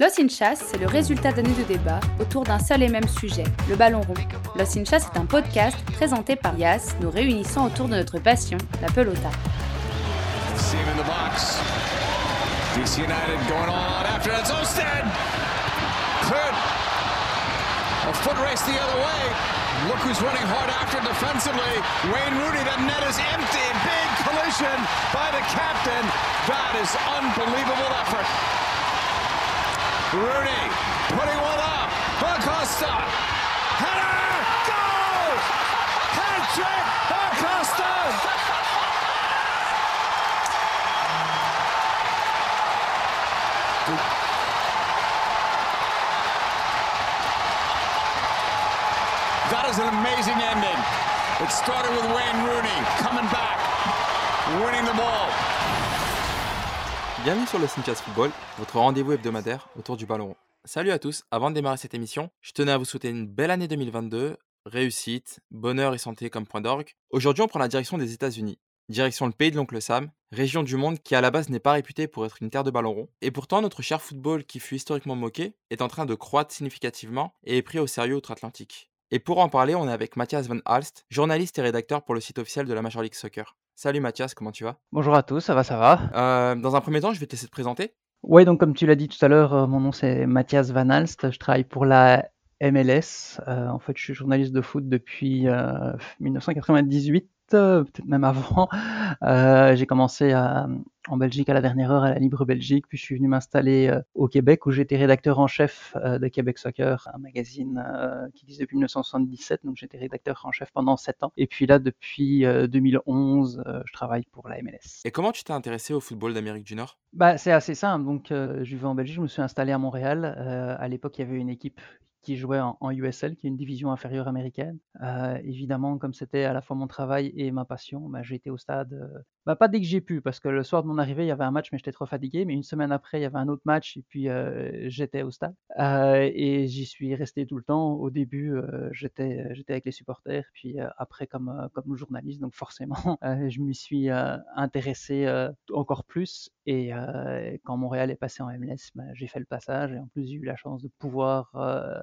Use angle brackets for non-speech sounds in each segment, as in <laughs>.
Lost in Chasse, c'est le résultat d'années de débat autour d'un seul et même sujet, le ballon rond. Lost in Chasse est un podcast présenté par Yas, nous réunissant autour de notre passion, la pelota. A foot race the other way. Look who's running hard after defensively. Wayne Rooney, the net is empty. Big collision by the captain. That is unbelievable effort. Rooney putting one up. Acosta. Header! Goal! Hat-trick! Acosta! That is an amazing ending. It started with Wayne Rooney coming back, winning the ball. Bienvenue sur le Cinchas Football, votre rendez-vous hebdomadaire autour du ballon rond. Salut à tous, avant de démarrer cette émission, je tenais à vous souhaiter une belle année 2022, réussite, bonheur et santé comme point d'orgue. Aujourd'hui, on prend la direction des États-Unis, direction le pays de l'oncle Sam, région du monde qui à la base n'est pas réputée pour être une terre de ballon rond. Et pourtant, notre cher football qui fut historiquement moqué est en train de croître significativement et est pris au sérieux outre-Atlantique. Et pour en parler, on est avec Mathias Van Alst, journaliste et rédacteur pour le site officiel de la Major League Soccer. Salut Mathias, comment tu vas? Bonjour à tous, ça va, ça va. Euh, dans un premier temps, je vais te laisser te présenter. Oui, donc comme tu l'as dit tout à l'heure, euh, mon nom c'est Mathias Van Alst, je travaille pour la MLS. Euh, en fait, je suis journaliste de foot depuis 1998 peut-être même avant. Euh, j'ai commencé en Belgique à la dernière heure à la Libre Belgique, puis je suis venu m'installer euh, au Québec où j'étais rédacteur en chef euh, de Québec Soccer, un magazine qui existe depuis 1977, donc j'étais rédacteur en chef pendant 7 ans. Et puis là, depuis 2011, je travaille pour la MLS. Et comment tu t'es intéressé au football d'Amérique du Nord? Bah, C'est assez simple. Donc, je vivais en Belgique, je me suis installé à Montréal. à l'époque, il y avait une équipe qui jouait en, USL, qui est une division inférieure américaine. Euh, évidemment, comme c'était à la fois mon travail et ma passion, j'ai été au stade, euh, bah, pas dès que j'ai pu, parce que le soir de mon arrivée, il y avait un match, mais j'étais trop fatigué. Mais une semaine après, il y avait un autre match, et puis j'étais au stade. et j'y suis resté tout le temps. Au début, j'étais, avec les supporters, puis après comme, comme journaliste, donc forcément, <laughs> je m'y suis intéressé encore plus. Et quand Montréal est passé en MLS, bah, j'ai fait le passage, et en plus, j'ai eu la chance de pouvoir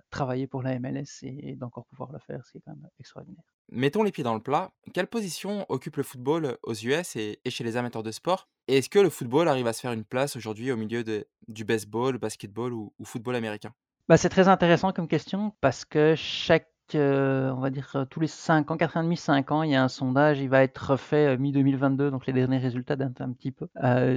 travailler pour la MLS et, d'encore pouvoir le faire, c'est quand même extraordinaire. Mettons les pieds dans le plat. Quelle position occupe le football aux US chez les amateurs de sport Et est-ce que le football arrive à se faire une place aujourd'hui au milieu du baseball, basketball ou, football américain? Bah, C'est très intéressant comme question parce que chaque on va dire tous les 5 ans, 4 ans et demi, 5 ans, il y a un sondage, il va être refait mi-2022, donc les derniers résultats datent un petit peu,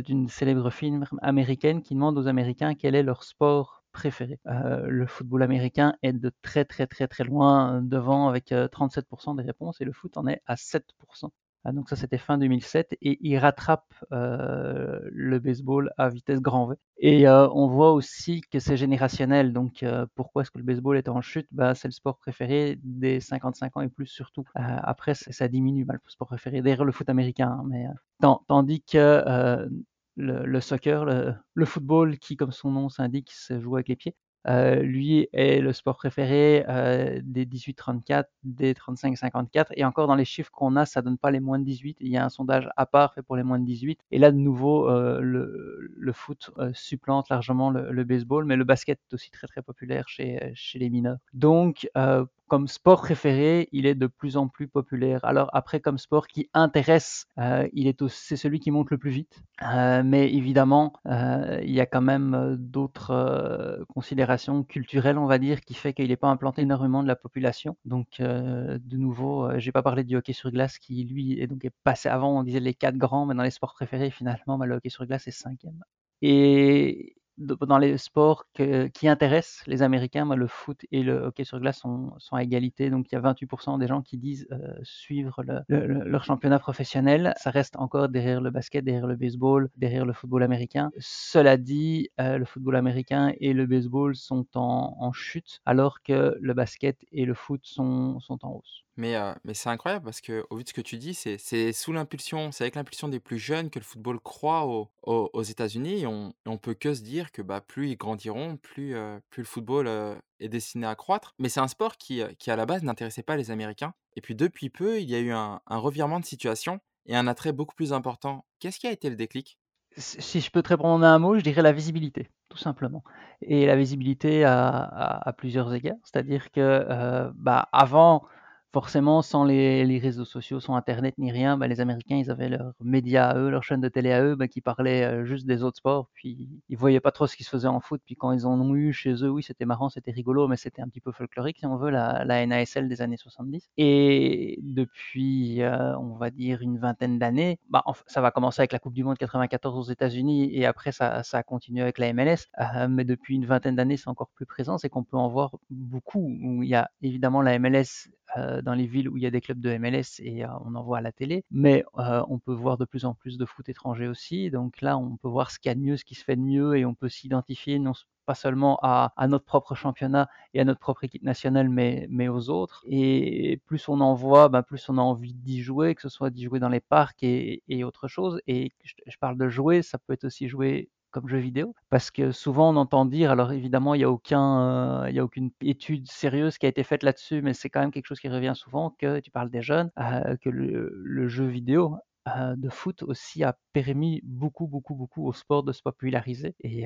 d'une célèbre film américaine qui demande aux Américains quel est leur sport préféré. Euh, le football américain est de très très très très loin devant avec 37% euh, des réponses et le foot en est à 7%. Ah, donc ça c'était fin 2007 et il rattrape euh, le baseball à vitesse grand V. Et on voit aussi que c'est générationnel. Donc pourquoi est-ce que le baseball est en chute? Bah, C'est le sport préféré des 55 ans et plus surtout. après ça diminue, bah, le sport préféré derrière le foot américain. Hein, mais tandis que le, soccer, le, football qui, comme son nom s'indique, se joue avec les pieds. Euh, lui est le sport préféré euh, des 18-34, des 35-54. Et encore dans les chiffres qu'on a, ça donne pas les moins de 18. Il y a un sondage à part fait pour les moins de 18. Et là, de nouveau, euh, le, foot supplante largement le, baseball, mais le basket est aussi très très populaire chez, chez les mineurs. Donc, comme sport préféré, il est de plus en plus populaire. Alors après, comme sport qui intéresse, euh, il est c'est celui qui monte le plus vite. Euh, mais évidemment, euh, il y a quand même d'autres considérations culturelles, on va dire, qui fait qu'il n'est pas implanté énormément de la population. Donc, de nouveau, j'ai pas parlé du hockey sur glace, qui lui est donc passé avant. On disait les quatre grands, mais dans les sports préférés, finalement, bah, le hockey sur glace est cinquième. Et dans les sports qui intéressent les Américains, moi, le foot et le hockey sur glace sont, sont à égalité. Donc il y a 28% des gens qui disent euh, suivre leur championnat professionnel. Ça reste encore derrière le basket, derrière le baseball, derrière le football américain. Cela dit, euh, le football américain et le baseball sont en, en, chute, alors que le basket et le foot sont, sont en hausse. Mais, c'est incroyable parce que au vu de ce que tu dis, c'est sous l'impulsion, c'est avec l'impulsion des plus jeunes que le football croît aux États-Unis et on, on peut que se dire que bah, plus ils grandiront, plus, le football est destiné à croître. Mais c'est un sport qui, à la base n'intéressait pas les Américains. Et puis depuis peu, il y a eu un, revirement de situation et un attrait beaucoup plus important. Qu'est-ce qui a été le déclic? Si je peux te répondre en un mot, je dirais la visibilité, tout simplement. Et la visibilité à, plusieurs égards, c'est-à-dire que bah, avant, forcément, sans les, réseaux sociaux, sans Internet ni rien, bah, les Américains, ils avaient leurs médias à eux, leur chaîne de télé à eux, bah, qui parlaient euh, juste des autres sports. Puis ils voyaient pas trop ce qui se faisait en foot. Puis quand ils en ont eu chez eux, oui, c'était marrant, c'était rigolo, mais c'était un petit peu folklorique, si on veut, la, NASL des années 70. Et depuis, euh, on va dire, une vingtaine d'années, bah, ça va commencer avec la Coupe du Monde 94 aux États-Unis, et après, ça, a continué avec la MLS. Euh, mais depuis une vingtaine d'années, c'est encore plus présent, c'est qu'on peut en voir beaucoup. Il y a évidemment la MLS euh, dans les villes où il y a des clubs de MLS et euh, on en voit à la télé. Mais euh, on peut voir de plus en plus de foot étranger aussi. Donc là, on peut voir ce qu'il y a de mieux, ce qui se fait de mieux et on peut s'identifier non pas seulement à, notre propre championnat et à notre propre équipe nationale, mais, mais aux autres. Et plus on en voit, ben plus on a envie d'y jouer, que ce soit d'y jouer dans les parcs et, autre chose. Et je, parle de jouer, ça peut être aussi jouer comme jeu vidéo Parce que souvent on entend dire, alors évidemment il n'y a, aucun, euh, a aucune étude sérieuse qui a été faite là-dessus, mais c'est quand même quelque chose qui revient souvent, que tu parles des jeunes, euh, que le, jeu vidéo euh, de foot aussi a permis beaucoup, beaucoup, beaucoup au sport de se populariser. Et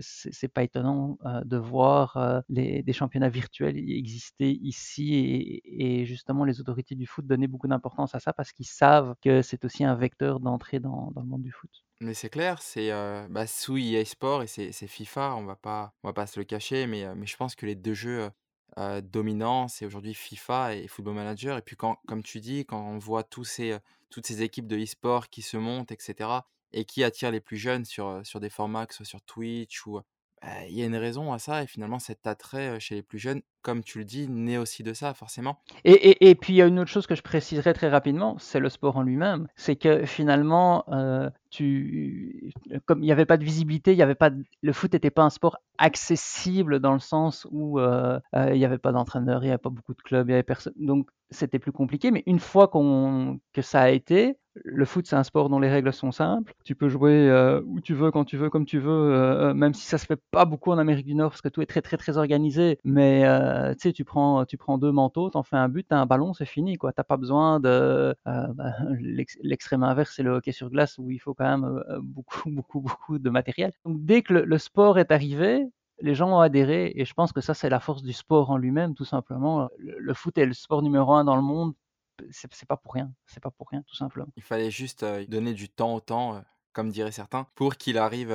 c'est pas étonnant de voir des championnats virtuels exister ici et, justement les autorités du foot donner beaucoup d'importance à ça parce qu'ils savent que c'est aussi un vecteur d'entrée dans le monde du foot. Mais c'est clair, c'est, heu, bah, sous EA Sport et c'est FIFA, on va pas on va pas se le cacher, mais, heu, mais je pense que les 2 jeux, heu dominants, c'est aujourd'hui FIFA et Football Manager. Et puis quand comme tu dis, quand on voit tous ces, toutes ces équipes de e-sport qui se montent et cetera et qui attirent les plus jeunes sur, sur des formats, que ce soit sur Twitch bah, il y a une raison à ça et finalement cet attrait, chez les plus jeunes, comme tu le dis, naît aussi de ça forcément. Et et et puis il y a une autre chose que je préciserai très rapidement, c'est le sport en lui-même. C'est que finalement, tu comme il n'y avait pas de visibilité, il y avait pas le foot n'était pas un sport accessible dans le sens où, il n'y avait pas d'entraîneur, il n'y avait pas beaucoup de clubs, il y avait personne donc c'était plus compliqué, mais une fois qu'on que ça a été, le foot, c'est un sport dont les règles sont simples. Tu peux jouer euh, où tu veux, quand tu veux, comme tu veux, euh, euh, même si ça se fait pas beaucoup en Amérique du Nord parce que tout est très très très organisé. Mais tu sais, tu prends tu prends deux manteaux, t'en fais un but, t'as un ballon, c'est fini quoi. T'as pas besoin de bah, <laughs> l'extrême inverse, c'est le hockey sur glace où il faut quand même beaucoup <laughs> beaucoup beaucoup de matériel. Dès que le, sport est arrivé, les gens ont adhéré et je pense que ça c'est la force du sport en lui-même tout simplement. le, foot est le sport numéro un dans le monde c'est pas pour rien. C'est pas pour rien, tout simplement. Il fallait juste donner du temps au temps, comme diraient certains, pour qu'il arrive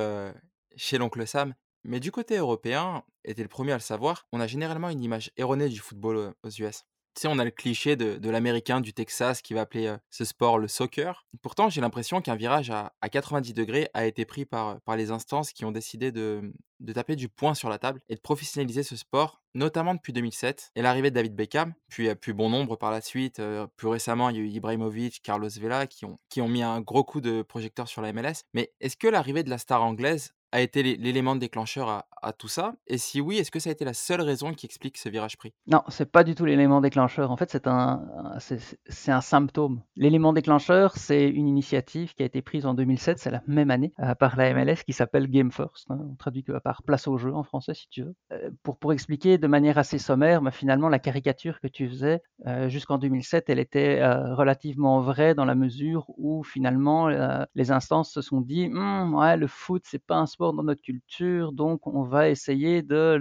chez l'oncle Sam. Mais du côté européen, et t'es le premier à le savoir, on a généralement une image erronée du football aux US. Tu sais, on a le cliché de, l'américain du Texas qui va appeler ce sport le soccer. Pourtant, j'ai l'impression qu'un virage à, 90 degrés a été pris par, les instances qui ont décidé de, de taper du poing sur la table et de professionnaliser ce sport, notamment depuis 2007 et l'arrivée de David Beckham, puis, plus bon nombre par la suite. plus récemment, il y a eu Ibrahimovic, Carlos Vela qui ont, qui ont mis un gros coup de projecteur sur la MLS. Mais est-ce que l'arrivée de la star anglaise a été l'élément déclencheur à, tout ça? Et si oui, est-ce que ça a été la seule raison qui explique ce virage pris? Non, c'est pas du tout l'élément déclencheur. En fait, c'est un, c'est un symptôme. L'élément déclencheur, c'est une initiative qui a été prise en 2007, c'est la même année, euh, par la MLS, qui s'appelle Game First. Hein. on traduit que par place au jeu en français, si tu veux. Euh, pour, pour expliquer de manière assez sommaire, mais finalement, la caricature que tu faisais euh, jusqu'en 2007, elle était relativement vraie dans la mesure où finalement, les instances se sont dit, «Hum, ouais, le foot, c'est pas un sport dans notre culture, donc on va essayer de,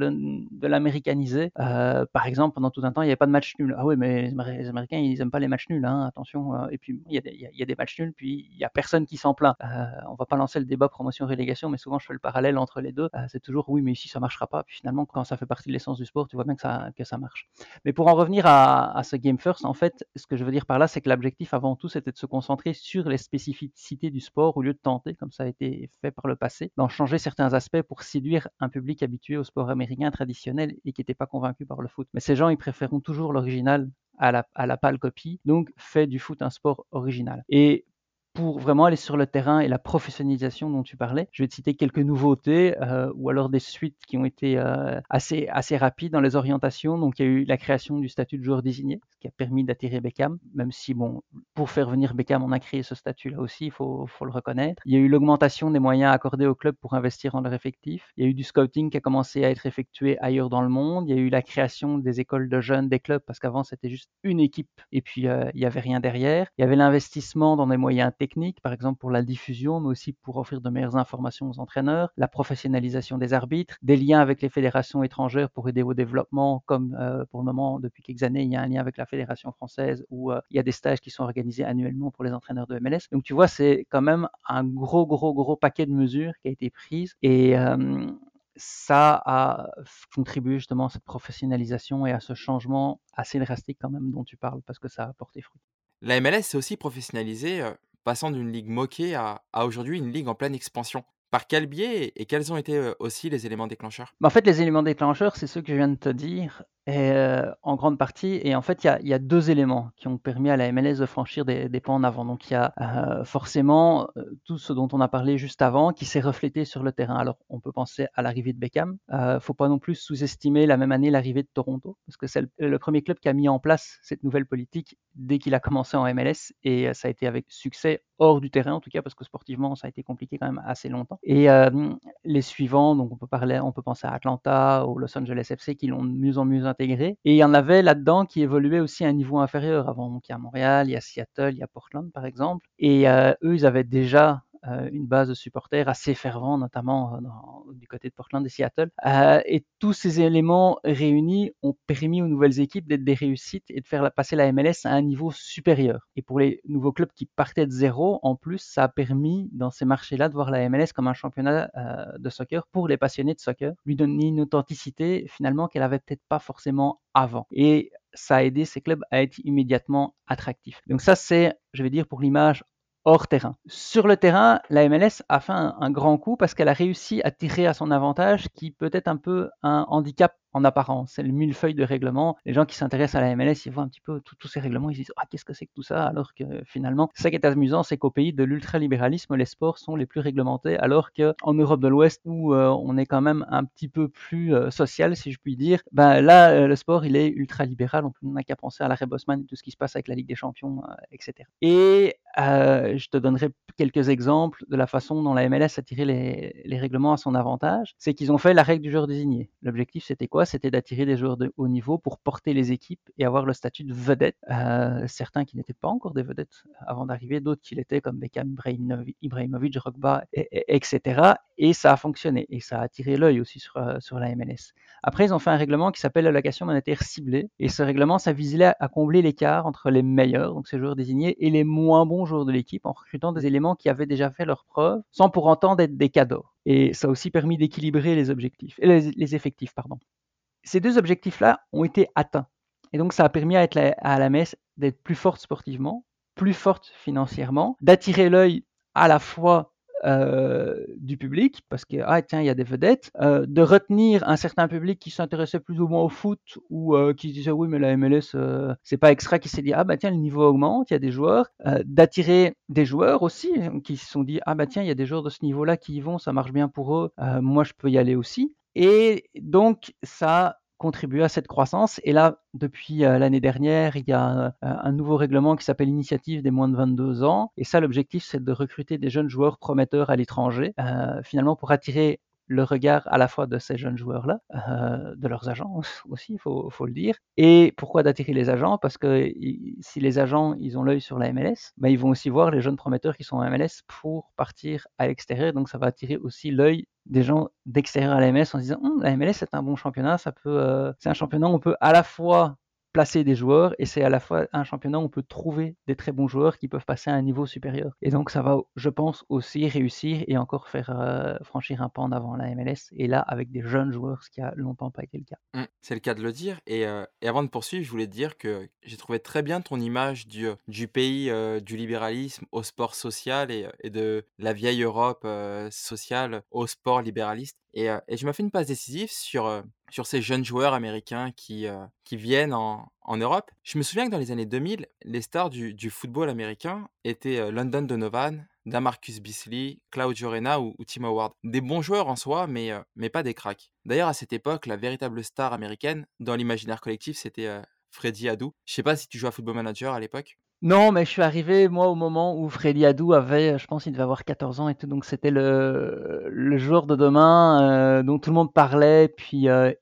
l'américaniser. Euh, par exemple, pendant tout un temps, il n'y avait pas de match nul. Ah oui, mais les Américains, ils n'aiment pas les matchs nuls, hein, attention. Euh, et puis, il y, a des, matchs nuls, puis il n'y a personne qui s'en plaint. Euh, on va pas lancer le débat promotion-relégation, mais souvent, je fais le parallèle entre les deux. Euh, c'est toujours, oui, mais ici, ça marchera pas. Puis finalement, quand ça fait partie de l'essence du sport, tu vois bien que ça, marche. Mais pour en revenir à ce Game First, en fait, ce que je veux dire par là, c'est que l'objectif avant tout, c'était de se concentrer sur les spécificités du sport au lieu de tenter, comme ça a été fait par le passé, d'en changer certains aspects pour séduire un public habitué au sport américain traditionnel et qui n'était pas convaincu par le foot. Mais ces gens, ils préféreront toujours l'original à la, à la pâle copie, donc fait du foot un sport original. Et pour vraiment aller sur le terrain et la professionnalisation dont tu parlais. Je vais te citer quelques nouveautés euh, ou alors des suites qui ont été euh, assez, assez rapides dans les orientations. Donc, il y a eu la création du statut de joueur désigné, ce qui a permis d'attirer Beckham, même si, bon, pour faire venir Beckham, on a créé ce statut-là aussi, il faut, faut, le reconnaître. Il y a eu l'augmentation des moyens accordés aux clubs pour investir en leur effectif. Il y a eu du scouting qui a commencé à être effectué ailleurs dans le monde. Il y a eu la création des écoles de jeunes, des clubs, parce qu'avant, c'était juste une équipe et puis euh, il n'y avait rien derrière. Il y avait l'investissement dans des moyens par exemple pour la diffusion, mais aussi pour offrir de meilleures informations aux entraîneurs, la professionnalisation des arbitres, des liens avec les fédérations étrangères pour aider au développement, comme euh, pour le moment, depuis quelques années, il y a un lien avec la fédération française où euh, il y a des stages qui sont organisés annuellement pour les entraîneurs de MLS. Donc tu vois, c'est quand même un gros, gros, gros paquet de mesures qui a été prise et ça a contribué justement à cette professionnalisation et à ce changement assez drastique quand même dont tu parles parce que ça a porté fruit. La MLS s'est aussi professionnalisée, passant d'une ligue moquée à, aujourd'hui une ligue en pleine expansion. Par quel biais et quels ont été aussi les éléments déclencheurs? Bah, En fait, les éléments déclencheurs, c'est ceux que je viens de te dire. En grande partie. Et en fait, il y a, deux éléments qui ont permis à la MLS de franchir des, des pas en avant. Donc, il y a forcément tout ce dont on a parlé juste avant qui s'est reflété sur le terrain. Alors, on peut penser à l'arrivée de Beckham. Euh, faut pas non plus sous-estimer la même année l'arrivée de Toronto, parce que c'est le, premier club qui a mis en place cette nouvelle politique dès qu'il a commencé en MLS. Et ça a été avec succès hors du terrain, en tout cas, parce que sportivement, ça a été compliqué quand même assez longtemps. Et les suivants, donc on peut parler, on peut penser à Atlanta, ou Los Angeles FC, qui l'ont de mieux en mieux intégré. Et il y en avait là-dedans qui évoluaient aussi à un niveau inférieur avant. Donc il y a Montréal, il y a Seattle, il y a Portland par exemple. Et eux, ils avaient déjà une base de supporters assez fervent, notamment euh, du côté de Portland et Seattle. Euh, et tous ces éléments réunis ont permis aux nouvelles équipes d'être des réussites et de faire passer la MLS à un niveau supérieur. Et pour les nouveaux clubs qui partaient de zéro, en plus, ça a permis dans ces marchés-là de voir la MLS comme un championnat de soccer pour les passionnés de soccer, lui donner une authenticité finalement qu'elle avait peut-être pas forcément avant. Et ça a aidé ces clubs à être immédiatement attractifs. Donc ça, c'est, je vais dire, pour l'image hors terrain. Sur le terrain, la MLS a fait un, grand coup parce qu'elle a réussi à tirer à son avantage qui peut être un peu un handicap en apparence. C'est le millefeuille de règlements. Les gens qui s'intéressent à la MLS, ils voient un petit peu tous ces règlements, ils se disent Ah, qu'est-ce que c'est que tout ça? Alors que finalement, ce qui est amusant, c'est qu'au pays de l'ultralibéralisme, les sports sont les plus réglementés, alors qu'en Europe de l'Ouest, où euh, on est quand même un petit peu plus euh, social, si je puis dire, ben là, euh, le sport, il est ultralibéral. On n'a qu'à penser à l'arrêt Bosman et tout ce qui se passe avec la Ligue des Champions, etc. Et je te donnerai quelques exemples de la façon dont la MLS a tiré les, les règlements à son avantage. C'est qu'ils ont fait la règle du joueur désigné. L'objectif, c'était quoi? C'était d'attirer des joueurs de haut niveau pour porter les équipes et avoir le statut de vedette. Euh, certains qui n'étaient pas encore des vedettes avant d'arriver, d'autres qui l'étaient comme Beckham, Ibrahimovic, Rogba, etc. Et ça a fonctionné et ça a attiré l'œil aussi sur, euh, la MLS. Après, ils ont fait un règlement qui s'appelle l'allocation monétaire ciblée et ce règlement, ça visait à combler l'écart entre les meilleurs, donc ces joueurs désignés, et les moins bons joueurs de l'équipe en recrutant des éléments qui avaient déjà fait leur preuve sans pour autant être des cadeaux. Et ça a aussi permis d'équilibrer les objectifs, les effectifs, pardon ces deux objectifs-là ont été atteints. Et donc, ça a permis à, être à la messe d'être plus forte sportivement, plus forte financièrement, d'attirer l'œil à la fois euh, du public, parce que, ah tiens, il y a des vedettes, euh, de retenir un certain public qui s'intéressait plus ou moins au foot, ou euh, qui se disait, oui, mais la MLS, c'est pas extra, qui s'est dit, ah bah tiens, le niveau augmente, il y a des joueurs, d'attirer des joueurs aussi, qui se sont dit, ah bah tiens, il y a des joueurs de ce niveau-là qui y vont, ça marche bien pour eux, moi je peux y aller aussi. Et donc, ça contribue à cette croissance. Et là, depuis euh, l'année dernière, il y a euh, un nouveau règlement qui s'appelle Initiative des moins de 22 ans. Et ça, l'objectif, c'est de recruter des jeunes joueurs prometteurs à l'étranger, euh, finalement pour attirer le regard à la fois de ces jeunes joueurs-là, euh, de leurs agents <laughs> aussi, il faut, le dire. Et pourquoi d'attirer les agents? Parce que si les agents ils ont l'œil sur la MLS, ben, ils vont aussi voir les jeunes prometteurs qui sont en MLS pour partir à l'extérieur. Donc ça va attirer aussi l'œil des gens d'extérieur à la MLS en se disant hum, la MLS c'est un bon championnat, ça peut, euh, c'est un championnat où on peut à la fois placer des joueurs et c'est à la fois un championnat où on peut trouver des très bons joueurs qui peuvent passer à un niveau supérieur. Et donc ça va, je pense, aussi réussir et encore faire euh, franchir un pas en avant la MLS et là avec des jeunes joueurs, ce qui a longtemps pas été le cas. Mmh, c'est le cas de le dire. Et, euh, et, avant de poursuivre, je voulais te dire que j'ai trouvé très bien ton image du, euh, du pays du libéralisme au sport social et, de la vieille Europe sociale au sport libéraliste. Et, je m'ai fait une passe décisive sur sur ces jeunes joueurs américains qui, euh, qui viennent en, en, Europe. Je me souviens que dans les années 2000, les stars du, du football américain étaient euh, London Donovan, Damarcus Beasley, Claudio Reyna ou, Tim Howard. Des bons joueurs en soi, mais, euh, mais pas des cracks. D'ailleurs, à cette époque, la véritable star américaine, dans l'imaginaire collectif, c'était Freddy Adu. Je sais pas si tu jouais à Football Manager à l'époque. Non, mais je suis arrivé, moi, au moment où Freddy Adu avait, je pense, il devait avoir 14 ans et tout, donc c'était le, le jour de demain euh, dont tout le monde parlait, puis euh,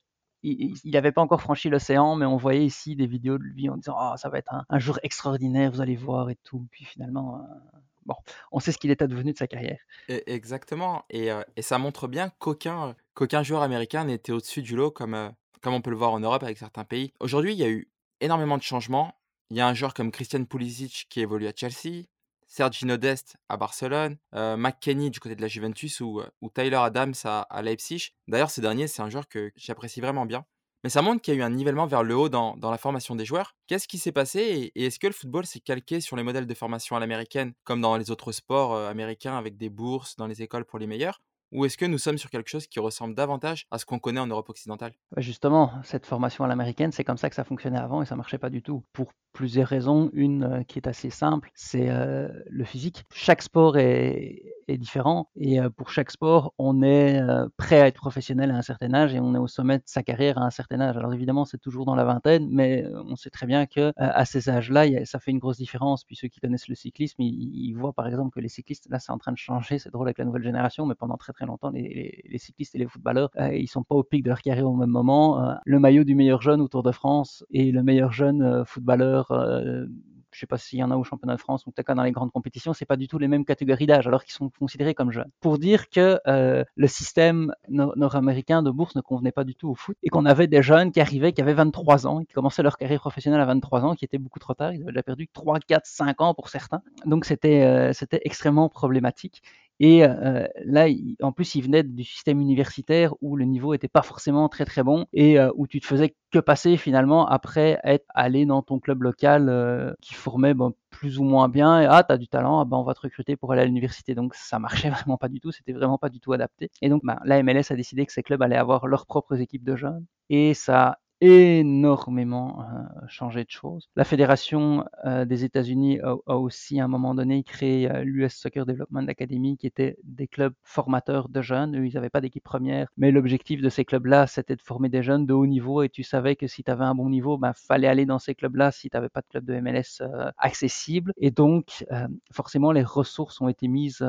il n'avait pas encore franchi l'océan, mais on voyait ici des vidéos de lui en disant oh, ça va être un, jour extraordinaire, vous allez voir et tout. Puis finalement, euh, bon, on sait ce qu'il est advenu de sa carrière. Exactement et et ça montre bien qu'aucun, joueur américain n'était au-dessus du lot comme, comme on peut le voir en Europe avec certains pays. Aujourd'hui, il y a eu énormément de changements. Il y a un joueur comme Christian Pulisic qui évolue à Chelsea, Sergio Dest à Barcelone, McKennie du côté de la Juventus ou, ou Tyler Adams à Leipzig. D'ailleurs, ce dernier, c'est un joueur que j'apprécie vraiment bien. Mais ça montre qu'il y a eu un nivellement vers le haut dans la formation des joueurs. Qu'est-ce qui s'est passé et et est-ce que le football s'est calqué sur les modèles de formation à l'américaine, comme dans les autres sports, heu, américains avec des bourses dans les écoles pour les meilleurs? Ou est-ce que nous sommes sur quelque chose qui ressemble davantage à ce qu'on connaît en Europe occidentale? Bah, justement, cette formation à l'américaine, c'est comme ça que ça fonctionnait avant et ça marchait pas du tout. Pour plusieurs raisons. Une euh, qui est assez simple, c'est euh, le physique. Chaque sport est, différent et euh, pour chaque sport, on est prêt à être professionnel à un certain âge et on est au sommet de sa carrière à un certain âge. Alors évidemment, c'est toujours dans la vingtaine, mais on sait très bien que à ces âges-là, ça fait une grosse différence. Puis ceux qui connaissent le cyclisme, ils, ils voient par exemple que les cyclistes, là, c'est en train de changer. C'est drôle avec la nouvelle génération, mais pendant très très longtemps, les, cyclistes et les footballeurs, euh, ils sont pas au pic de leur carrière au même moment. Euh, le maillot du meilleur jeune au Tour de France et le meilleur jeune euh, footballeur euh, je sais pas s'il y en a au championnat de France ou peut-être dans les grandes compétitions, c'est pas du tout les mêmes catégories d'âge, alors qu'ils sont considérés comme jeunes. Pour dire que le système nord- nord-américain de bourse ne convenait pas du tout au foot et qu'on avait des jeunes qui arrivaient, qui avaient 23 ans, qui commençaient leur carrière professionnelle à 23 ans, qui étaient beaucoup trop tard, ils avaient déjà perdu 3, 4, 5 ans pour certains. Donc c'était c'était extrêmement problématique. Et euh, là, il- en plus, il venait du système universitaire où le niveau était pas forcément très très bon et euh, où tu te faisais que passer finalement après être allé dans ton club local euh, qui formait bon, plus ou moins bien. Et ah, t'as du talent, ah, ben, on va te recruter pour aller à l'université. Donc ça marchait <laughs> vraiment pas du tout, c'était vraiment pas du tout adapté. Et donc, ben, la MLS a décidé que ces clubs allaient avoir leurs propres équipes de jeunes et ça énormément euh, changé de choses. La fédération euh, des États-Unis a, a, aussi à un moment donné créé euh, l'US Soccer Development Academy, qui était des clubs formateurs de jeunes. Ils n'avaient pas d'équipe première, mais l'objectif de ces clubs-là, c'était de former des jeunes de haut niveau. Et tu savais que si tu avais un bon niveau, ben fallait aller dans ces clubs-là si tu n'avais pas de club de MLS euh, accessible. Et donc, euh, forcément, les ressources ont été mises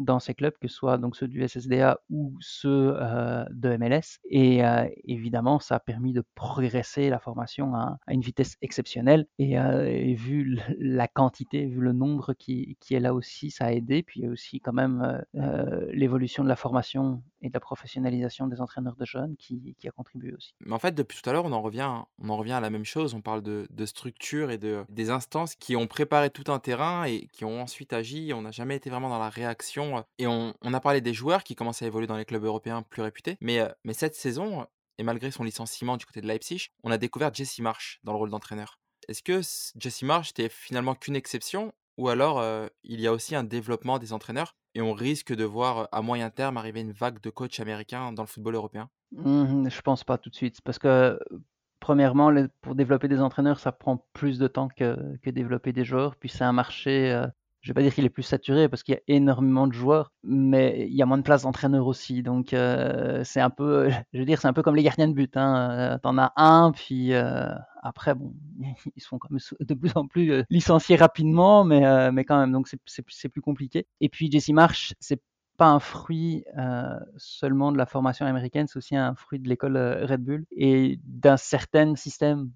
dans ces clubs, que ce soit donc ceux du SSDA ou ceux euh, de MLS. Et euh, évidemment, ça a permis de progresser la formation à, une vitesse exceptionnelle. Et, euh, vu la quantité, vu le nombre qui, qui, est là aussi, ça a aidé. Puis il y a aussi quand même l'évolution de la formation et de la professionnalisation des entraîneurs de jeunes qui, qui, a contribué aussi. Mais en fait, depuis tout à l'heure, on en revient, on en revient à la même chose. On parle de, de structure et de des instances qui ont préparé tout un terrain et qui ont ensuite agi. On n'a jamais été vraiment dans la réaction. Et on, a parlé des joueurs qui commencent à évoluer dans les clubs européens plus réputés. Mais, cette saison, et malgré son licenciement du côté de Leipzig, on a découvert Jesse Marsh dans le rôle d'entraîneur. Est-ce que Jesse Marsh n'était finalement qu'une exception ou alors il y a aussi un développement des entraîneurs et on risque de voir à moyen terme arriver une vague de coachs américains dans le football européen? Mmh, Je pense pas tout de suite parce que premièrement, pour développer des entraîneurs, ça prend plus de temps que, que développer des joueurs. Puis c'est un marché je vais pas dire qu'il est plus saturé parce qu'il y a énormément de joueurs, mais il y a moins de place d'entraîneurs aussi. Donc euh, c'est un peu, <laughs> je veux dire, c'est un peu comme les gardiens de but. Hein. T'en as un, puis euh, après, bon, <laughs> ils sont quand même de plus en plus euh, licenciés rapidement, mais euh, mais quand même, donc c'est plus compliqué. Et puis Jesse Marsh, c'est pas un fruit euh, seulement de la formation américaine, c'est aussi un fruit de l'école euh, Red Bull et d'un certain système euh,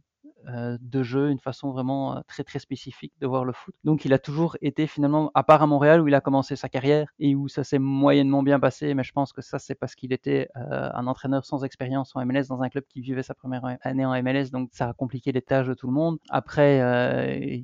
de jeu, une façon vraiment euh, très très spécifique de voir le foot. Donc il a toujours été finalement, à part à Montréal où il a commencé sa carrière et où ça s'est moyennement bien passé, mais je pense que ça c'est parce qu'il était euh, un entraîneur sans expérience en MLS dans un club qui vivait sa première année en MLS, donc ça a compliqué les tâches de tout le monde. Après, euh,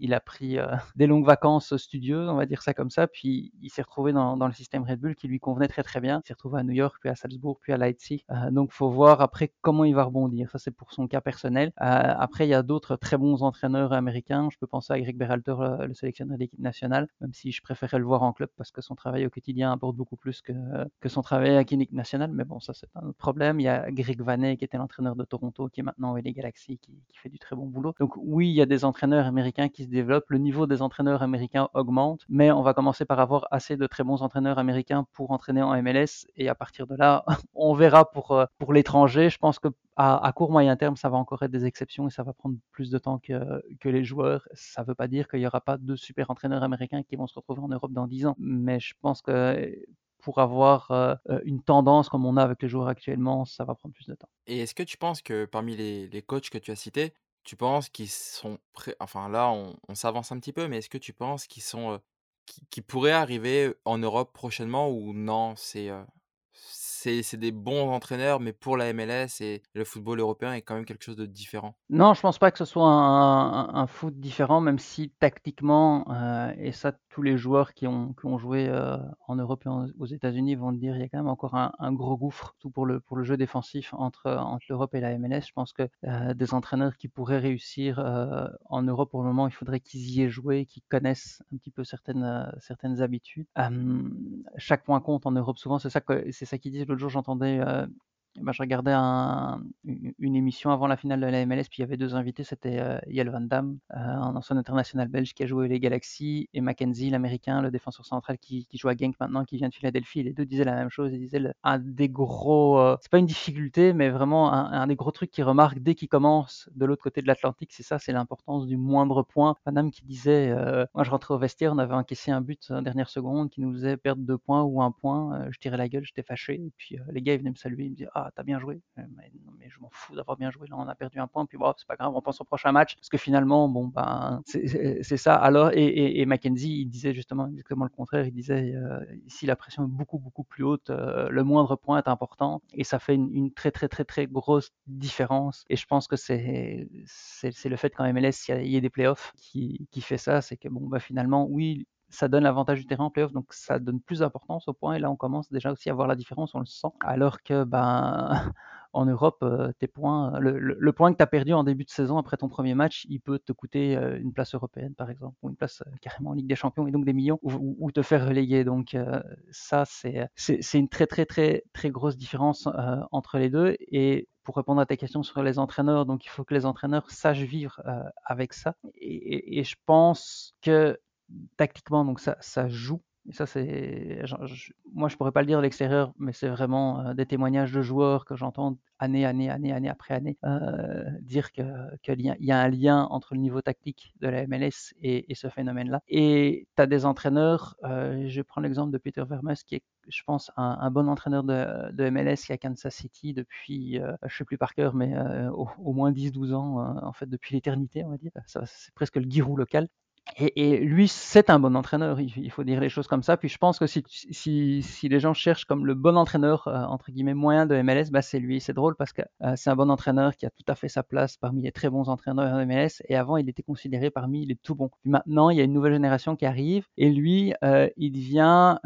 il a pris euh, <laughs> des longues vacances studieuses, on va dire ça comme ça, puis il s'est retrouvé dans, dans, le système Red Bull qui lui convenait très très bien. Il s'est retrouvé à New York, puis à Salzbourg, puis à Leipzig. Euh, donc faut voir après comment il va rebondir. Ça c'est pour son cas personnel. Euh, après il y a d'autres très bons entraîneurs américains. Je peux penser à Greg Berhalter, le, le sélectionneur de l'équipe nationale, même si je préférais le voir en club parce que son travail au quotidien apporte beaucoup plus que, que son travail à l'équipe nationale. Mais bon, ça c'est un autre problème. Il y a Greg Vanet qui était l'entraîneur de Toronto, qui est maintenant avec les Galaxies, qui, qui fait du très bon boulot. Donc oui, il y a des entraîneurs américains qui se développent. Le niveau des entraîneurs américains augmente, mais on va commencer par avoir assez de très bons entraîneurs américains pour entraîner en MLS et à partir de là, <laughs> on verra pour, euh, pour l'étranger. Je pense que à, court moyen terme, ça va encore être des exceptions et ça va prendre plus de temps que, que les joueurs. Ça ne veut pas dire qu'il n'y aura pas de super entraîneurs américains qui vont se retrouver en Europe dans 10 ans, mais je pense que pour avoir euh, une tendance comme on a avec les joueurs actuellement, ça va prendre plus de temps. Et est-ce que tu penses que parmi les, les coachs que tu as cités, tu penses qu'ils sont prêts Enfin là, on, s'avance un petit peu, mais est-ce que tu penses qu'ils sont euh, qui, pourraient arriver en Europe prochainement ou non C'est c'est des bons entraîneurs, mais pour la MLS et le football européen est quand même quelque chose de différent? Non, je pense pas que ce soit un, foot différent, même si tactiquement, euh, et ça, tous les joueurs qui ont, joué euh, en Europe et aux États-Unis vont dire, il y a quand même encore un, gros gouffre, tout pour le, jeu défensif entre, l'Europe et la MLS. Je pense que euh, des entraîneurs qui pourraient réussir en Europe pour le moment, il faudrait qu'ils y aient joué, qu'ils connaissent un petit peu certaines, certaines habitudes. chaque point compte en Europe, souvent, c'est ça, c'est ça qu'ils disent. L'autre jour, j'entendais bah, je regardais une émission avant la finale de la MLS, puis il y avait deux invités, c'était euh, Yael Van Damme, euh, un ancien international belge qui a joué les Galaxies, et Mackenzie, l'américain, le défenseur central qui, joue à Genk maintenant, qui vient de Philadelphie. Les deux disaient la même chose, ils disaient un des gros, euh, c'est pas une difficulté, mais vraiment un, des gros trucs qu'ils remarquent dès qu'ils commencent de l'autre côté de l'Atlantique, c'est ça, c'est l'importance du moindre point. Van Damme qui disait, moi je rentrais au vestiaire, on avait encaissé un but en dernière seconde qui nous faisait perdre deux points ou un point, je tirais la gueule, j'étais fâché, et puis les gars ils venaient me saluer, ils me disaient, ah t'as bien joué. Mais, mais je m'en fous d'avoir bien joué. Là, on a perdu un point, puis bon, c'est pas grave, on pense au prochain match. Parce que finalement, bon, ben, c'est ça. Alors, et, et, Mackenzie, il disait justement exactement le contraire. Il disait euh, ici, la pression est beaucoup, beaucoup plus haute. Euh, le moindre point est important et ça fait une, très, très, très, très grosse différence. Et je pense que c'est le fait qu'en MLS, il y, ait des playoffs qui, qui fait ça. C'est que, bon, bah, finalement, oui, ça donne l'avantage du terrain en playoff, donc ça donne plus d'importance au point. Et là, on commence déjà aussi à voir la différence, on le sent. Alors que, ben, <laughs> en Europe, euh, tes points, le, point que tu as perdu en début de saison après ton premier match, il peut te coûter euh, une place européenne, par exemple, ou une place euh, carrément en Ligue des Champions, et donc des millions, ou, te faire reléguer. Donc, ça, c'est une très, très, très, très grosse différence entre les deux. Et pour répondre à ta question sur les entraîneurs, donc il faut que les entraîneurs sachent vivre avec ça. Et, je pense que tactiquement, donc ça, joue. Ça, c'est, moi, je pourrais pas le dire de l'extérieur, mais c'est vraiment euh, des témoignages de joueurs que j'entends année, année, année, après année euh, dire qu'il y, a un lien entre le niveau tactique de la MLS et, ce phénomène-là. Et tu as des entraîneurs, euh, je prends l'exemple de Peter Vermes, qui est, je pense, un, bon entraîneur de, MLS qui est à Kansas City depuis, je sais plus par cœur, mais au, moins 10-12 ans, en fait, depuis l'éternité, on va dire. c'est presque le guirou local. Et, lui, c'est un bon entraîneur, il, faut dire les choses comme ça. Puis je pense que si, si, si les gens cherchent comme le bon entraîneur, euh, entre guillemets, moyen de MLS, bah c'est lui. C'est drôle parce que euh, c'est un bon entraîneur qui a tout à fait sa place parmi les très bons entraîneurs de MLS. Et avant, il était considéré parmi les tout bons. Puis maintenant, il y a une nouvelle génération qui arrive. Et lui, euh, il vient,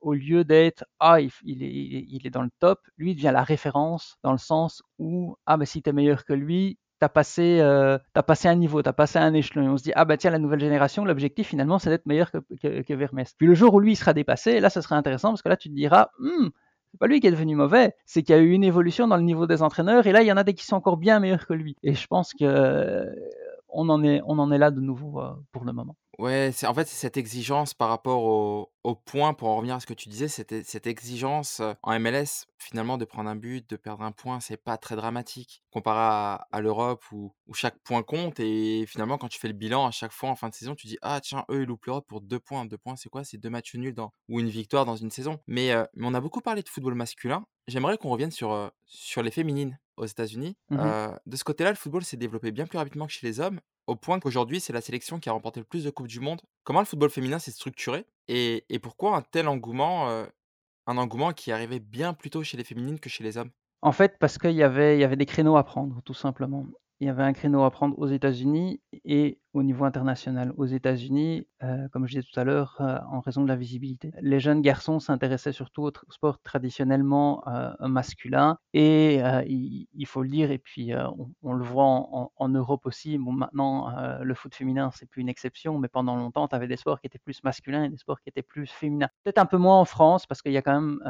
au lieu d'être, ah, il, est, il, est, dans le top, lui, devient la référence dans le sens où, ah, ben si tu es meilleur que lui, t'as passé, euh, as passé un niveau, tu as passé un échelon. Et on se dit, ah bah tiens, la nouvelle génération, l'objectif finalement, c'est d'être meilleur que, que. Puis le jour où lui, sera dépassé, là, ce sera intéressant parce que là, tu te diras, hmm, c'est pas lui qui est devenu mauvais, c'est qu'il y a eu une évolution dans le niveau des entraîneurs et là, il y en a des qui sont encore bien meilleurs que lui. Et je pense que euh, on, en est, on en est là de nouveau euh, pour le moment. Ouais, c'est en fait, c'est cette exigence par rapport au, au point, pour en revenir à ce que tu disais, cette, cette exigence en MLS, finalement, de prendre un but, de perdre un point, c'est pas très dramatique comparé à, à l'Europe où, où chaque point compte. Et finalement, quand tu fais le bilan à chaque fois en fin de saison, tu dis Ah, tiens, eux, ils loupent l'Europe pour deux points. Deux points, c'est quoi? C'est deux matchs nuls dans, ou une victoire dans une saison. Mais, mais on a beaucoup parlé de football masculin. J'aimerais qu'on revienne sur, sur les féminines aux États-Unis. Mmh de ce côté-là, le football s'est développé bien plus rapidement que chez les hommes au point qu'aujourd'hui, c'est la sélection qui a remporté le plus de Coupes du Monde. Comment le football féminin s'est structuré et, pourquoi un tel engouement, euh, un engouement qui arrivait bien plus tôt chez les féminines que chez les hommes? En fait, parce qu'il y avait, y avait des créneaux à prendre, tout simplement il y avait un créneau à prendre aux États-Unis et au niveau international. Aux États-Unis, euh, comme je disais tout à l'heure, euh, en raison de la visibilité. Les jeunes garçons s'intéressaient surtout au, sport traditionnellement euh, masculin et il, faut le dire, et puis on, le voit en, Europe aussi. Maintenant, le foot féminin, c'est plus une exception, mais pendant longtemps, tu avais des sports qui étaient plus masculins et des sports qui étaient plus féminins. Peut-être un peu moins en France parce qu'il y a quand même,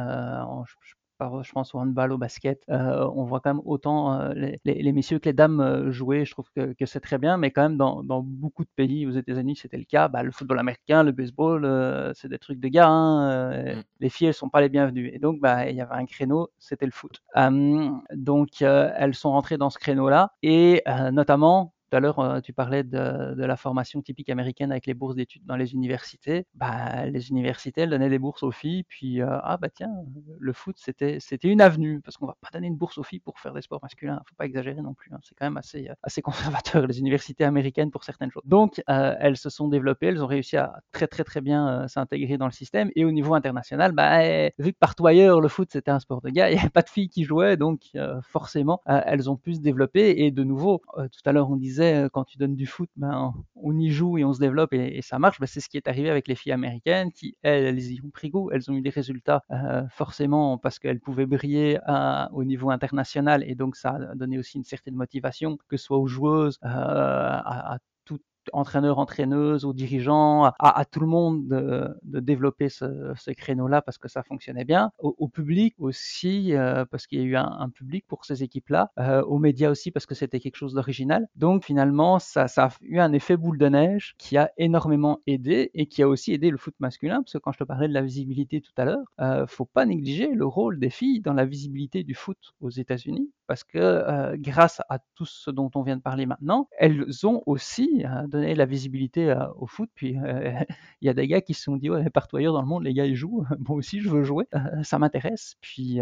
pense au handball, au basket, euh, on voit quand même autant euh, les, messieurs que les dames euh, jouer. Je trouve que, c'est très bien, mais quand même dans, beaucoup de pays, aux États-Unis, c'était le cas. Bah, le football américain, le baseball, c'est des trucs de gars. Hein, mm. Les filles, elles sont pas les bienvenues. Et donc, bah, il y avait un créneau, c'était le foot. donc, elles sont rentrées dans ce créneau-là, et notamment Tout à l'heure, euh, tu parlais de, la formation typique américaine avec les bourses d'études dans les universités. Bah, les universités, elles donnaient des bourses aux filles, puis euh, ah bah tiens, le foot, c'était une avenue, parce qu'on va pas donner une bourse aux filles pour faire des sports masculins. Faut pas exagérer non plus. Hein. C'est quand même assez assez <laughs> conservateur les universités américaines pour certaines choses. Donc, elles se sont développées, elles ont réussi à très très très bien s'intégrer dans le système. Et au niveau international, bah, eh, vu que partout ailleurs le foot c'était un sport de gars, il n'y avait pas de filles qui jouaient, donc forcément elles ont pu se développer. Et de nouveau, tout à l'heure on disait quand tu donnes du foot, ben, on y joue et on se développe et, ça marche. Ben, c'est ce qui est arrivé avec les filles américaines qui, elles, elles y ont pris goût. Elles ont eu des résultats euh, forcément parce qu'elles pouvaient briller à, au niveau international et donc ça a donné aussi une certaine motivation, que ce soit aux joueuses, euh, à entraîneurs, entraîneuses, aux dirigeants, à, tout le monde de, développer ce, créneau-là parce que ça fonctionnait bien, au, public aussi euh, parce qu'il y a eu un, public pour ces équipes-là, euh, aux médias aussi parce que c'était quelque chose d'original. Donc finalement, ça, a eu un effet boule de neige qui a énormément aidé et qui a aussi aidé le foot masculin parce que quand je te parlais de la visibilité tout à l'heure, euh, faut pas négliger le rôle des filles dans la visibilité du foot aux États-Unis parce que euh, grâce à tout ce dont on vient de parler maintenant, elles ont aussi donné la visibilité au foot. Puis <laughs> il y a des gars qui se sont dit ouais, partout ailleurs dans le monde, les gars ils jouent, <laughs> moi aussi je veux jouer, ça m'intéresse. Puis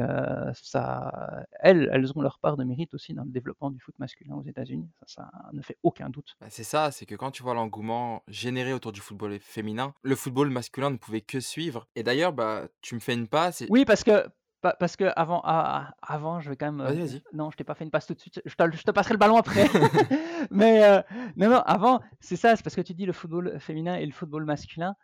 ça, elles, elles ont leur part de mérite aussi dans le développement du foot masculin aux États-Unis. Ça, ça, ne fait aucun doute. Bah, c'est ça, c'est que quand tu vois l'engouement généré autour du football féminin, le football masculin ne pouvait que suivre. Et d'ailleurs, bah, tu me fais une passe. Oui, parce que parce que avant, ah, avant, je vais quand même. Vas-y, vas-y. non, je t'ai pas fait une passe tout de suite. Je te, je te passerai le ballon après. <laughs> <laughs> Mais euh, non, non, avant, c'est ça. C'est parce que tu dis le football féminin et le football masculin.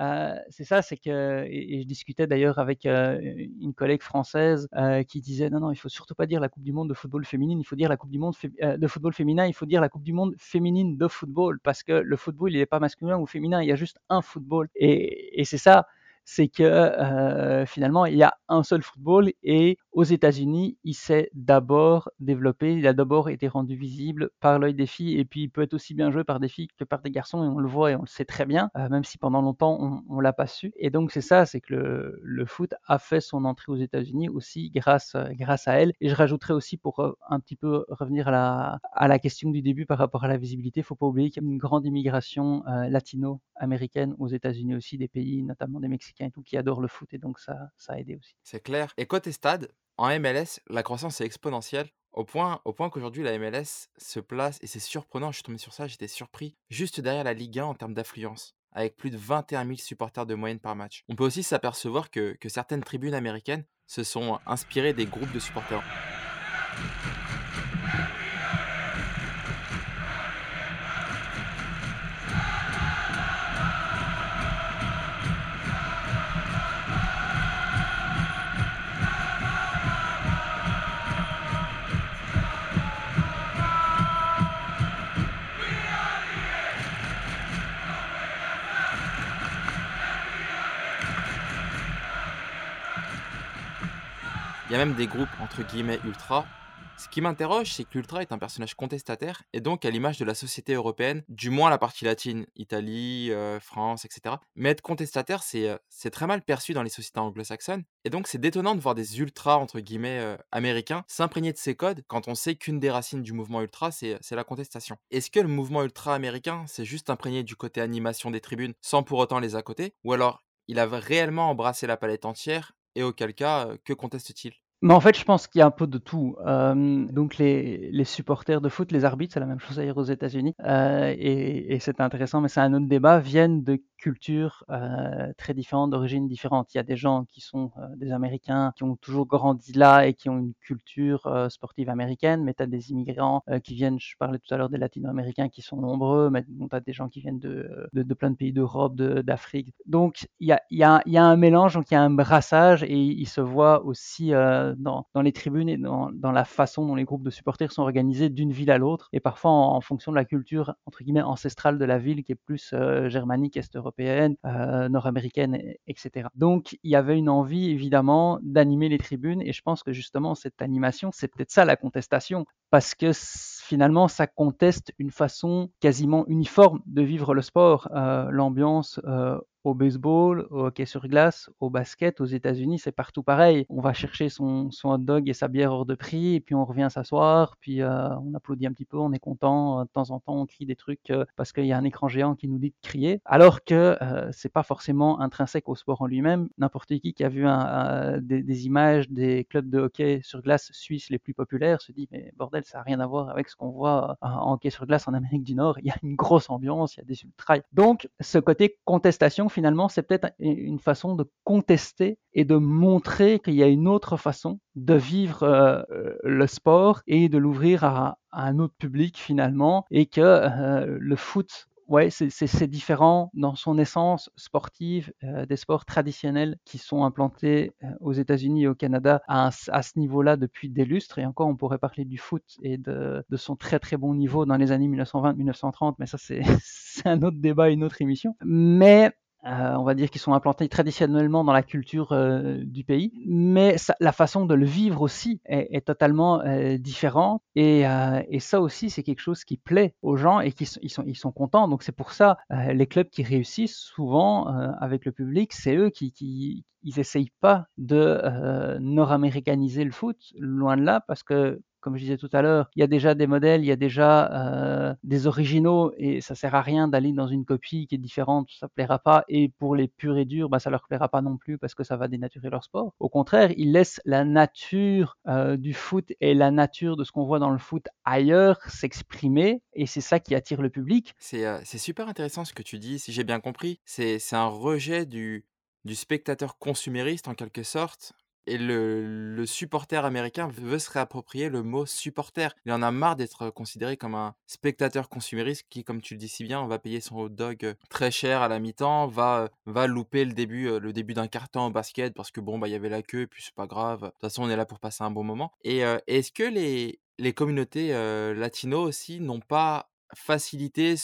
Euh, c'est ça, c'est que et, je discutais d'ailleurs avec euh, une collègue française qui disait non non, il faut surtout pas dire la Coupe du Monde de football féminine, il faut dire la Coupe du Monde de football féminin, il faut dire la Coupe du Monde féminine de football parce que le football il n'est pas masculin ou féminin, il y a juste un football et, et c'est ça c'est que euh, finalement, il y a un seul football et aux États-Unis, il s'est d'abord développé, il a d'abord été rendu visible par l'œil des filles et puis il peut être aussi bien joué par des filles que par des garçons et on le voit et on le sait très bien, euh, même si pendant longtemps on, ne l'a pas su. Et donc c'est ça, c'est que le, foot a fait son entrée aux États-Unis aussi grâce, grâce à elle. Et je rajouterais aussi pour euh, un petit peu revenir à la, à la question du début par rapport à la visibilité, il faut pas oublier qu'il y a une grande immigration latino-américaine aux États-Unis aussi, des pays, notamment des Mexicains et tout qui adorent le foot et donc ça, ça a aidé aussi. C'est clair. Et côté stade, en MLS, la croissance est exponentielle au point, au point qu'aujourd'hui la MLS se place, et c'est surprenant, je suis tombé sur ça, j'étais surpris, juste derrière la Ligue 1 en termes d'affluence, avec plus de 21 000 supporters de moyenne par match. On peut aussi s'apercevoir que, que certaines tribunes américaines se sont inspirées des groupes de supporters. Il y a même des groupes entre guillemets ultra. Ce qui m'interroge, c'est que l'ultra est un personnage contestataire, et donc à l'image de la société européenne, du moins la partie latine, Italie, euh, France, etc. Mais être contestataire, euh, c'est très mal perçu dans les sociétés anglo-saxonnes, et donc c'est détonnant de voir des ultras, entre guillemets, euh, américains, s'imprégner de ces codes quand on sait qu'une des racines du mouvement ultra, c'est la contestation. Est-ce que le mouvement ultra américain, c'est juste imprégné du côté animation des tribunes, sans pour autant les à côté, ou alors il a réellement embrassé la palette entière, et auquel cas, que conteste-t-il? Mais en fait, je pense qu'il y a un peu de tout. Euh, donc, les, les, supporters de foot, les arbitres, c'est la même chose ailleurs aux États-Unis, euh, et, et c'est intéressant, mais c'est un autre débat, viennent de cultures euh, très différentes, d'origines différentes. Il y a des gens qui sont euh, des Américains, qui ont toujours grandi là et qui ont une culture euh, sportive américaine, mais tu as des immigrants euh, qui viennent, je parlais tout à l'heure des Latino-Américains qui sont nombreux, mais tu as des gens qui viennent de, de, de plein de pays d'Europe, d'Afrique. Donc, il y a, y, a, y a, un mélange, donc il y a un brassage, et il se voit aussi dans, les tribunes et dans, la façon dont les groupes de supporters sont organisés d'une ville à l'autre, et parfois en, fonction de la culture, entre guillemets, ancestrale de la ville, qui est plus germanique, est-européenne européenne, euh, nord-américaine, etc. Donc il y avait une envie évidemment d'animer les tribunes et je pense que justement cette animation, c'est peut-être ça la contestation, parce que finalement ça conteste une façon quasiment uniforme de vivre le sport, euh, l'ambiance euh, au baseball, au hockey sur glace, au basket, aux États-Unis, c'est partout pareil. On va chercher son, son, hot dog et sa bière hors de prix, et puis on revient s'asseoir, puis euh, on applaudit un petit peu, on est content, euh, de temps en temps on crie des trucs euh, parce qu'il y a un écran géant qui nous dit de crier, alors que c'est pas forcément intrinsèque au sport en lui-même. N'importe qui qui a vu un, des, des, images des clubs de hockey sur glace suisses les plus populaires se dit mais bordel, ça n'a rien à voir avec ce qu'on voit en hockey sur glace en Amérique du Nord. Il y a une grosse ambiance, il y a des ultras. Donc ce côté contestation finalement, c'est peut-être une façon de contester et de montrer qu'il y a une autre façon de vivre euh, le sport et de l'ouvrir à, un autre public finalement et que euh, le foot ouais, c'est différent dans son essence sportive euh, des sports traditionnels qui sont implantés euh, aux États-Unis et au Canada à, à ce niveau-là depuis des lustres. Et encore, on pourrait parler du foot et de, de son très très bon niveau dans les années 1920-1930, mais ça <laughs> c'est un autre débat, une autre émission. Mais euh, on va dire qu'ils sont implantés traditionnellement dans la culture euh, du pays, mais la façon de le vivre aussi est, totalement euh, différente. Et, ça aussi, c'est quelque chose qui plaît aux gens et qui ils sont, ils sont contents. Donc c'est pour ça les clubs qui réussissent souvent avec le public, c'est eux qui, qui ils essayent pas de nord-américaniser le foot, loin de là, parce que comme je disais tout à l'heure, il y a déjà des modèles, il y a déjà euh, des originaux et ça sert à rien d'aller dans une copie qui est différente, ça plaira pas. Et pour les purs et durs, bah, ça leur plaira pas non plus parce que ça va dénaturer leur sport. Au contraire, ils laissent la nature euh, du foot et la nature de ce qu'on voit dans le foot ailleurs s'exprimer et c'est ça qui attire le public. C'est euh, super intéressant ce que tu dis, si j'ai bien compris. C'est un rejet du, du spectateur consumériste en quelque sorte et le, supporter américain veut se réapproprier le mot supporter. Il en a marre d'être considéré comme un spectateur consumériste qui, comme tu le dis si bien, va payer son hot dog très cher à la mi-temps, va, va louper le début, le début d'un carton au basket parce que bon, bah, il y avait la queue puis c'est pas grave. De toute façon, on est là pour passer un bon moment. Et euh, est-ce que les, les communautés euh, latino aussi n'ont pas facilité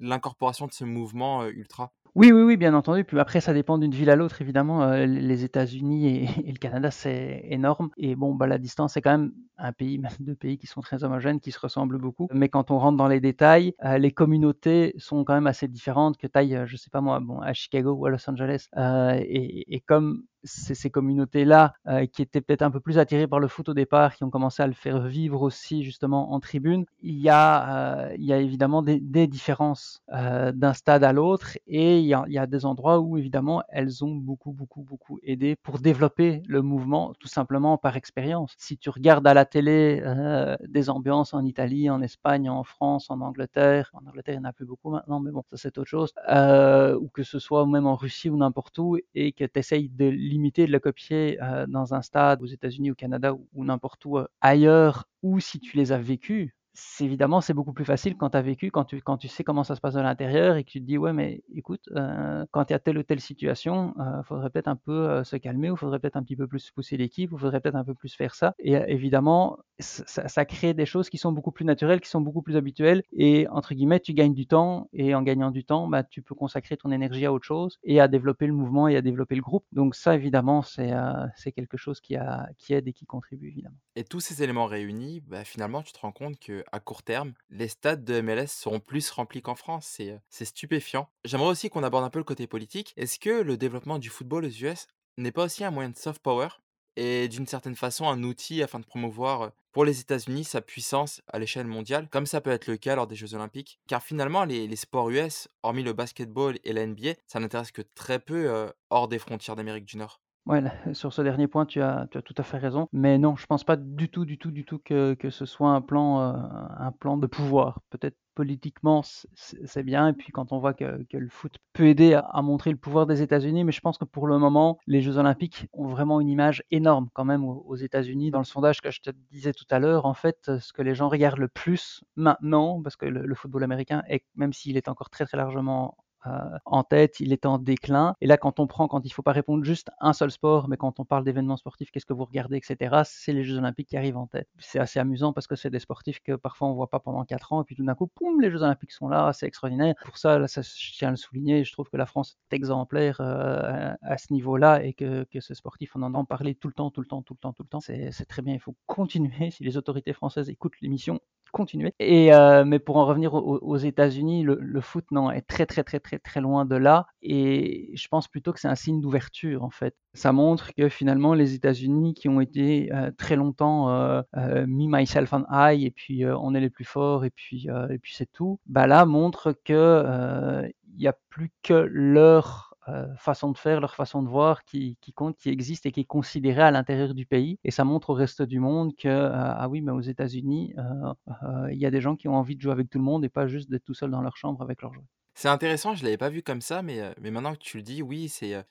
l'incorporation de ce mouvement euh, ultra? Oui, oui, oui, bien entendu. Puis après, ça dépend d'une ville à l'autre, évidemment. Euh, les États-Unis <laughs> et, le Canada, c'est énorme. Et bon, bah, la distance, c'est quand même un pays, <laughs> deux pays qui sont très homogènes, qui se ressemblent beaucoup. Mais quand on rentre dans les détails, euh, les communautés sont quand même assez différentes que taille, euh, je sais pas moi, bon, à Chicago ou à Los Angeles. Et, comme ces communautés-là euh, qui étaient peut-être un peu plus attirées par le foot au départ, qui ont commencé à le faire vivre aussi justement en tribune. Il y a, euh, il y a évidemment des, des différences euh, d'un stade à l'autre et il y, a, il y, a, des endroits où évidemment elles ont beaucoup, beaucoup, beaucoup aidé pour développer le mouvement tout simplement par expérience. Si tu regardes à la télé euh, des ambiances en Italie, en Espagne, en France, en Angleterre, en Angleterre il n'y en a plus beaucoup maintenant, mais bon, ça c'est autre chose, euh, ou que ce soit même en Russie ou n'importe où et que tu essayes de limiter, de le copier euh, dans un stade aux États-Unis, au Canada ou, ou n'importe où euh, ailleurs, ou si tu les as vécus, c'est évidemment c'est beaucoup plus facile quand tu as vécu, quand tu, sais comment ça se passe de l'intérieur et que tu te dis ouais mais écoute, euh, quand il y a telle ou telle situation, il euh, faudrait peut-être un peu euh, se calmer ou faudrait peut-être un petit peu plus pousser l'équipe ou faudrait peut-être un peu plus faire ça. Et évidemment ça, crée des choses qui sont beaucoup plus naturelles, qui sont beaucoup plus habituelles et entre guillemets tu gagnes du temps et en gagnant du temps bah, tu peux consacrer ton énergie à autre chose et à développer le mouvement et à développer le groupe. Donc ça évidemment c'est quelque chose qui aide et qui contribue évidemment. Et tous ces éléments réunis, bah, finalement tu te rends compte que à court terme, les stades de MLS seront plus remplis qu'en France. C'est, c'est stupéfiant. J'aimerais aussi qu'on aborde un peu le côté politique. Est-ce que le développement du football aux US n'est pas aussi un moyen de soft power et d'une certaine façon un outil afin de promouvoir pour les États-Unis sa puissance à l'échelle mondiale, comme ça peut être le cas lors des Jeux Olympiques? Car finalement, les, les sports US, hormis le basketball et la NBA, ça n'intéresse que très peu euh, hors des frontières d'Amérique du Nord. Ouais, sur ce dernier point, tu as, tu as tout à fait raison. Mais non, je pense pas du tout, du tout, du tout que, ce soit un plan, euh, un plan de pouvoir. Peut-être politiquement, c'est bien. Et puis quand on voit que, le foot peut aider à, montrer le pouvoir des États-Unis, mais je pense que pour le moment, les Jeux Olympiques ont vraiment une image énorme quand même aux, États-Unis. Dans le sondage que je te disais tout à l'heure, en fait, ce que les gens regardent le plus maintenant, parce que le, le football américain, est, même s'il est encore très très largement euh, en tête, il est en déclin. Et là, quand on prend, quand il faut pas répondre juste un seul sport, mais quand on parle d'événements sportifs, qu'est-ce que vous regardez, etc., c'est les Jeux Olympiques qui arrivent en tête. C'est assez amusant parce que c'est des sportifs que parfois on voit pas pendant 4 ans, et puis tout d'un coup, poum, les Jeux Olympiques sont là, c'est extraordinaire. Pour ça, là, je tiens à le souligner, je trouve que la France est exemplaire euh, à ce niveau-là et que, que ce sportif, on en entend parler tout le temps, tout le temps, tout le temps, tout le temps. C'est très bien, il faut continuer. <laughs> Si les autorités françaises écoutent l'émission, continuer. Et mais pour en revenir aux, États-Unis, le, foot non est très très très très très loin de là. Et je pense plutôt que c'est un signe d'ouverture en fait. Ça montre que finalement les États-Unis qui ont été très longtemps me myself and I et puis on est les plus forts et puis et puis c'est tout. Bah là montre que il n'y a plus que leur euh, façon de faire, leur façon de voir qui, compte, qui existe et qui est considérée à l'intérieur du pays. Et ça montre au reste du monde que, euh, ah oui, mais aux États-Unis, euh, il y a des gens qui ont envie de jouer avec tout le monde et pas juste d'être tout seul dans leur chambre avec leurs joueurs. C'est intéressant, je ne l'avais pas vu comme ça, mais, mais maintenant que tu le dis, oui, c'est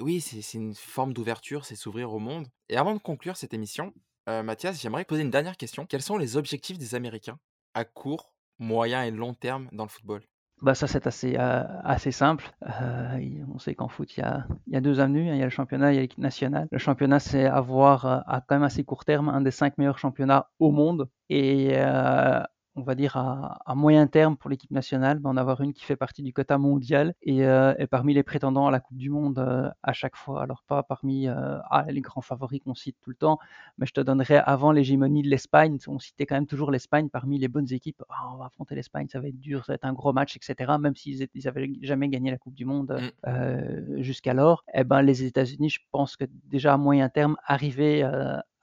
oui, c'est une forme d'ouverture, c'est s'ouvrir au monde. Et avant de conclure cette émission, Mathias, j'aimerais poser une dernière question. Quels sont les objectifs des Américains à court, moyen et long terme dans le football? Bah ça c'est assez, euh, assez simple. Euh, on sait qu'en foot il y, a, il y a deux avenues, hein. il y a le championnat, il y a l'équipe nationale. Le championnat c'est avoir euh, à quand même assez court terme un des cinq meilleurs championnats au monde et on va dire à, moyen terme pour l'équipe nationale, d'en avoir une qui fait partie du quota mondial et, euh, parmi les prétendants à la Coupe du Monde euh, à chaque fois. Alors pas parmi euh, ah, les grands favoris qu'on cite tout le temps, mais je te donnerais avant l'hégémonie de l'Espagne, on citait quand même toujours l'Espagne parmi les bonnes équipes. Ah, on va affronter l'Espagne, ça va être dur, ça va être un gros match, etc. Même s'ils n'avaient jamais gagné la Coupe du Monde mm. jusqu'alors, eh ben les États-Unis, je pense que déjà à moyen terme, arriver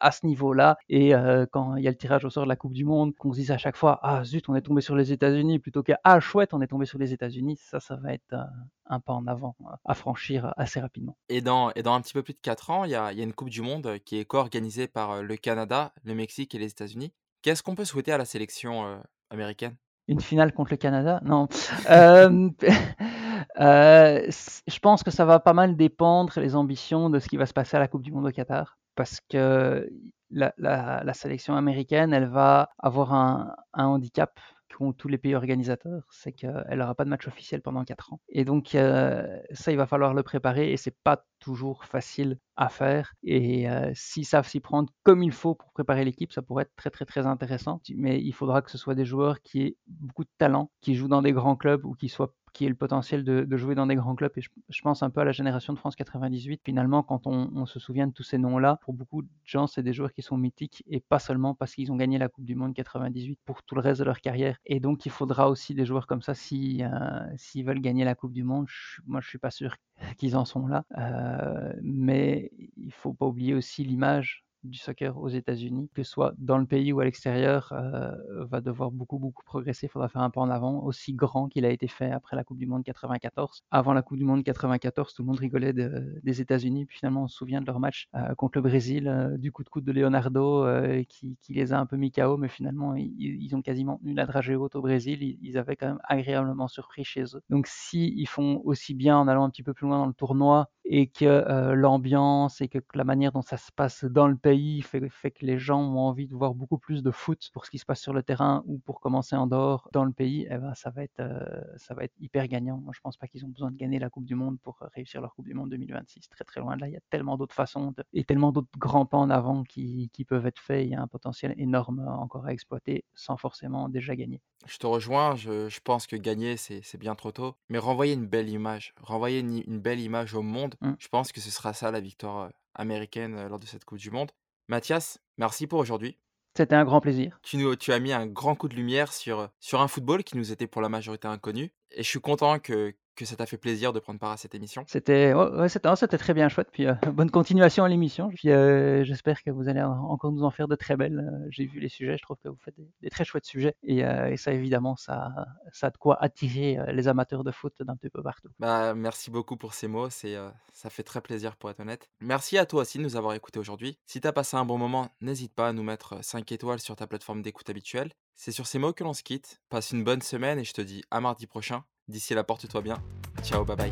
à ce niveau-là. Et euh, quand il y a le tirage au sort de la Coupe du Monde, qu'on se dise à chaque fois Ah zut, on est tombé sur les États-Unis, plutôt que Ah chouette, on est tombé sur les États-Unis, ça, ça va être euh, un pas en avant euh, à franchir assez rapidement. Et dans, et dans un petit peu plus de 4 ans, il y a, y a, une Coupe du Monde qui est co-organisée par le Canada, le Mexique et les États-Unis. Qu'est-ce qu'on peut souhaiter à la sélection américaine? Une finale contre le Canada? Non. <laughs> euh, <laughs> je pense que ça va pas mal dépendre les ambitions de ce qui va se passer à la Coupe du Monde au Qatar parce que la, sélection américaine, elle va avoir un, handicap qu'ont tous les pays organisateurs, c'est qu'elle n'aura pas de match officiel pendant 4 ans. Et donc euh, ça, il va falloir le préparer et c'est pas toujours facile à faire. Et euh, s'ils savent s'y prendre comme il faut pour préparer l'équipe, ça pourrait être très très très intéressant. Mais il faudra que ce soit des joueurs qui aient beaucoup de talent, qui jouent dans des grands clubs ou qui soient qui ait le potentiel de, jouer dans des grands clubs. Et je, pense un peu à la génération de France 98. Finalement, quand on, se souvient de tous ces noms-là, pour beaucoup de gens, c'est des joueurs qui sont mythiques et pas seulement parce qu'ils ont gagné la Coupe du Monde 98 pour tout le reste de leur carrière. Et donc, il faudra aussi des joueurs comme ça si, euh, s'ils veulent gagner la Coupe du Monde. moi, je suis pas sûr <laughs> qu'ils en sont là. Euh, mais il faut pas oublier aussi l'image du soccer aux États-Unis, que ce soit dans le pays ou à l'extérieur, euh, va devoir beaucoup, beaucoup progresser. Il faudra faire un pas en avant, aussi grand qu'il a été fait après la Coupe du Monde 94. Avant la Coupe du Monde 94, tout le monde rigolait des États-Unis, puis finalement on se souvient de leur match euh, contre le Brésil, euh, du coup de coude de Leonardo qui, les a un peu mis KO, mais finalement ils, ont quasiment tenu la dragée haute au Brésil. Ils, avaient quand même agréablement surpris chez eux. Donc si ils font aussi bien en allant un petit peu plus loin dans le tournoi et que l'ambiance et que la manière dont ça se passe dans le pays fait, que les gens ont envie de voir beaucoup plus de foot pour ce qui se passe sur le terrain ou pour commencer en dehors dans le pays, eh ben, ça, va être, euh, ça va être hyper gagnant. Moi, je pense pas qu'ils ont besoin de gagner la Coupe du Monde pour réussir leur Coupe du Monde 2026. Très très loin de là, il y a tellement d'autres façons et tellement d'autres grands pas en avant qui, qui, peuvent être faits. Il y a un potentiel énorme encore à exploiter sans forcément déjà gagner. Je te rejoins, je, pense que gagner, c'est bien trop tôt. Mais renvoyer une belle image, renvoyer une belle image au monde, mmh. je pense que ce sera ça la victoire américaine lors de cette Coupe du Monde. Mathias, merci pour aujourd'hui. C'était un grand plaisir. Tu, nous, tu as mis un grand coup de lumière sur, sur un football qui nous était pour la majorité inconnu. Et je suis content que, que ça t'a fait plaisir de prendre part à cette émission? C'était ouais, c'était très bien chouette. Puis euh, bonne continuation à l'émission. Puis euh, j'espère que vous allez encore nous en faire de très belles. Euh, j'ai vu les sujets, je trouve que vous faites des, très chouettes sujets. Et, et, ça, évidemment, ça, ça a de quoi attirer les amateurs de foot d'un petit peu partout. Bah, merci beaucoup pour ces mots. C'est, ça fait très plaisir pour être honnête. Merci à toi aussi de nous avoir écoutés aujourd'hui. Si tu as passé un bon moment, n'hésite pas à nous mettre 5 étoiles sur ta plateforme d'écoute habituelle. C'est sur ces mots que l'on se quitte. Passe une bonne semaine et je te dis à mardi prochain D'ici là, porte-toi bien. Ciao, bye bye.